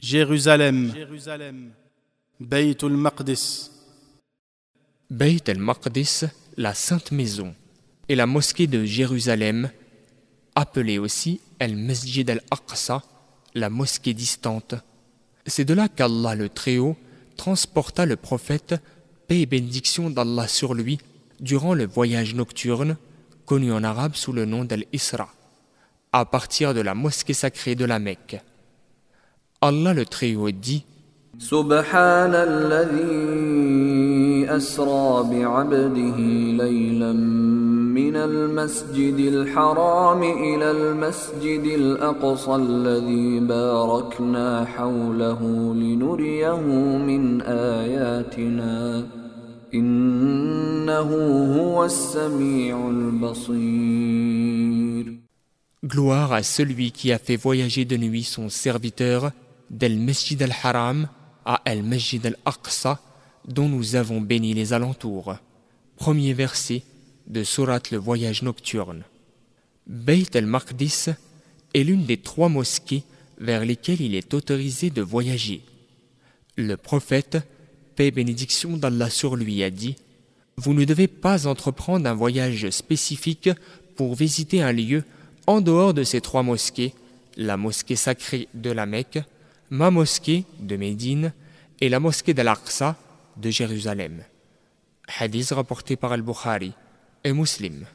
Jérusalem, Bayt al-Maqdis, Bayt al-Maqdis, la Sainte Maison, et la mosquée de Jérusalem, appelée aussi al-Masjid al-Aqsa, la mosquée distante. C'est de là qu'Allah le Très-Haut transporta le prophète, paix et bénédiction d'Allah sur lui, durant le voyage nocturne, connu en arabe sous le nom d'Al-Isra, à partir de la mosquée sacrée de la Mecque. Allah le Très-Haut dit سبحان الذي أسرى بعبده ليلا من المسجد الحرام إلى المسجد الأقصى الذي باركنا حوله لنريه من آياتنا إنه هو السميع البصير Gloire à celui qui a fait voyager de nuit son serviteur d'El Masjid al-Haram à El Masjid al-Aqsa, dont nous avons béni les alentours. Premier verset de Surat le voyage nocturne. Beit al-Maqdis est l'une des trois mosquées vers lesquelles il est autorisé de voyager. Le prophète, paix et bénédiction d'Allah sur lui, a dit Vous ne devez pas entreprendre un voyage spécifique pour visiter un lieu en dehors de ces trois mosquées, la mosquée sacrée de la Mecque, ma mosquée de Médine et la mosquée d'Al-Aqsa de Jérusalem. Hadith rapporté par Al-Bukhari et Muslim.